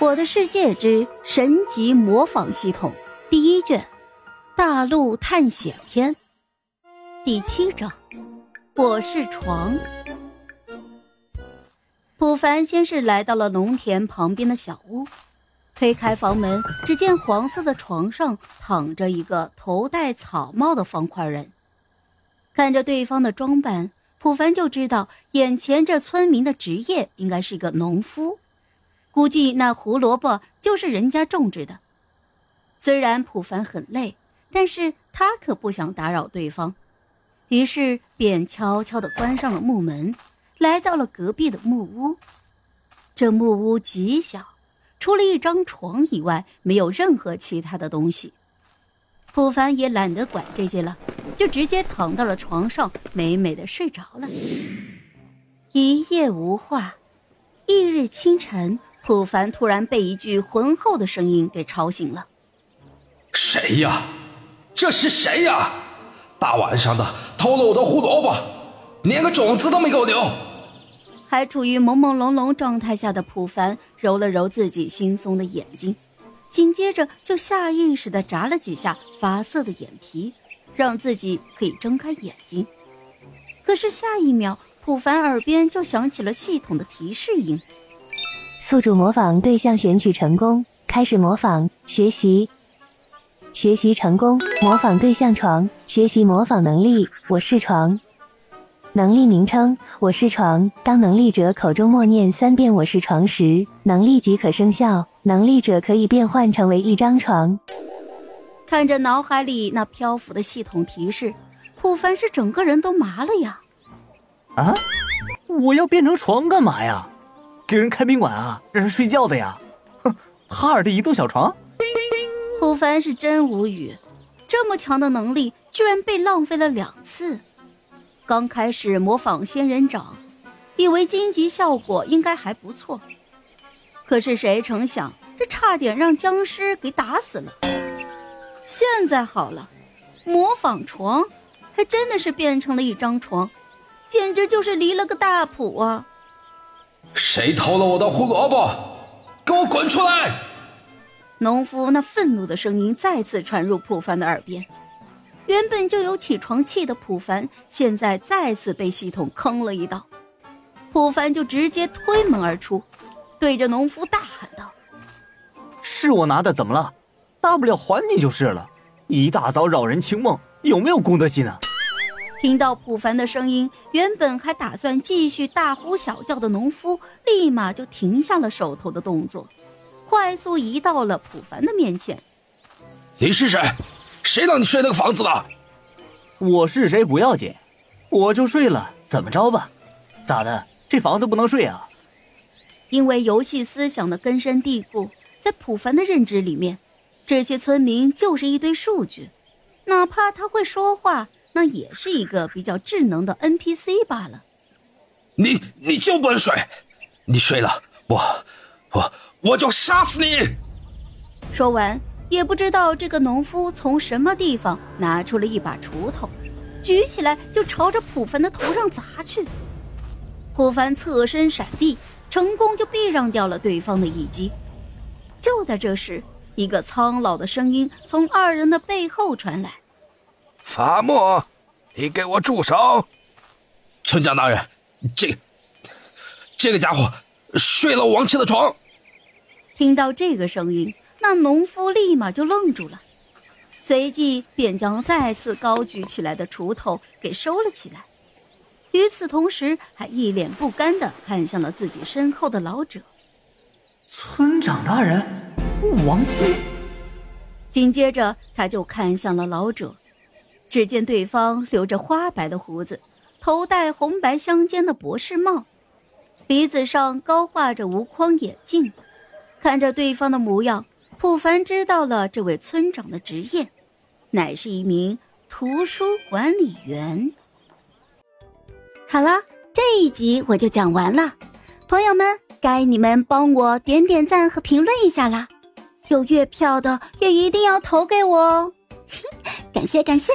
我的世界之神级模仿系统第一卷，大陆探险篇第七章。我是床。普凡先是来到了农田旁边的小屋，推开房门，只见黄色的床上躺着一个头戴草帽的方块人。看着对方的装扮，普凡就知道眼前这村民的职业应该是一个农夫。估计那胡萝卜就是人家种植的。虽然普凡很累，但是他可不想打扰对方，于是便悄悄地关上了木门，来到了隔壁的木屋。这木屋极小，除了一张床以外，没有任何其他的东西。普凡也懒得管这些了，就直接躺到了床上，美美的睡着了。一夜无话，翌日清晨。普凡突然被一句浑厚的声音给吵醒了。谁呀？这是谁呀？大晚上的偷了我的胡萝卜，连个种子都没给我留。还处于朦朦胧胧状态下的普凡揉了揉自己惺忪的眼睛，紧接着就下意识的眨了几下发涩的眼皮，让自己可以睁开眼睛。可是下一秒，普凡耳边就响起了系统的提示音。宿主模仿对象选取成功，开始模仿学习。学习成功，模仿对象床，学习模仿能力。我是床，能力名称我是床。当能力者口中默念三遍我是床时，能力即可生效，能力者可以变换成为一张床。看着脑海里那漂浮的系统提示，普凡是整个人都麻了呀！啊，我要变成床干嘛呀？给人开宾馆啊，让人睡觉的呀！哼，哈尔的移动小床。普凡是真无语，这么强的能力居然被浪费了两次。刚开始模仿仙人掌，以为荆棘效果应该还不错，可是谁成想，这差点让僵尸给打死了。现在好了，模仿床，还真的是变成了一张床，简直就是离了个大谱啊！谁偷了我的胡萝卜？给我滚出来！农夫那愤怒的声音再次传入普凡的耳边。原本就有起床气的普凡，现在再次被系统坑了一刀。普凡就直接推门而出，对着农夫大喊道：“是我拿的，怎么了？大不了还你就是了。一大早扰人清梦，有没有公德心啊？”听到普凡的声音，原本还打算继续大呼小叫的农夫，立马就停下了手头的动作，快速移到了普凡的面前。你是谁？谁让你睡那个房子的？我是谁不要紧，我就睡了，怎么着吧？咋的？这房子不能睡啊？因为游戏思想的根深蒂固，在普凡的认知里面，这些村民就是一堆数据，哪怕他会说话。那也是一个比较智能的 NPC 罢了。你你就不能睡？你睡了，我我我就杀死你！说完，也不知道这个农夫从什么地方拿出了一把锄头，举起来就朝着普凡的头上砸去。普凡侧身闪避，成功就避让掉了对方的一击。就在这时，一个苍老的声音从二人的背后传来。法莫，你给我住手！村长大人，这这个家伙睡了王七的床。听到这个声音，那农夫立马就愣住了，随即便将再次高举起来的锄头给收了起来。与此同时，还一脸不甘的看向了自己身后的老者。村长大人，王七。紧接着，他就看向了老者。只见对方留着花白的胡子，头戴红白相间的博士帽，鼻子上高挂着无框眼镜。看着对方的模样，普凡知道了这位村长的职业，乃是一名图书管理员。好了，这一集我就讲完了，朋友们，该你们帮我点点赞和评论一下啦！有月票的也一定要投给我哦，感 谢感谢。